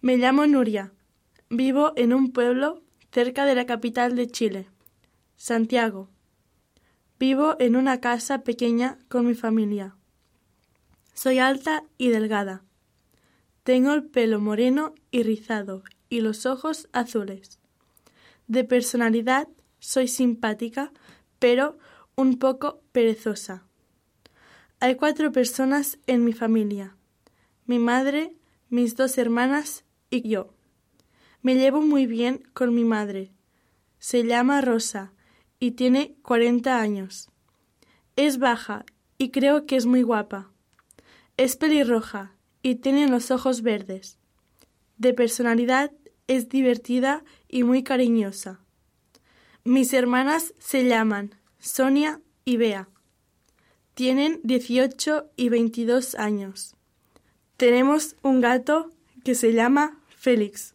Me llamo Nuria. Vivo en un pueblo cerca de la capital de Chile, Santiago. Vivo en una casa pequeña con mi familia. Soy alta y delgada. Tengo el pelo moreno y rizado y los ojos azules. De personalidad soy simpática, pero un poco perezosa. Hay cuatro personas en mi familia. Mi madre, mis dos hermanas y yo. Me llevo muy bien con mi madre. Se llama Rosa y tiene cuarenta años. Es baja y creo que es muy guapa. Es pelirroja y tiene los ojos verdes. De personalidad es divertida y muy cariñosa. Mis hermanas se llaman Sonia y Bea. Tienen 18 y 22 años. Tenemos un gato que se llama Félix.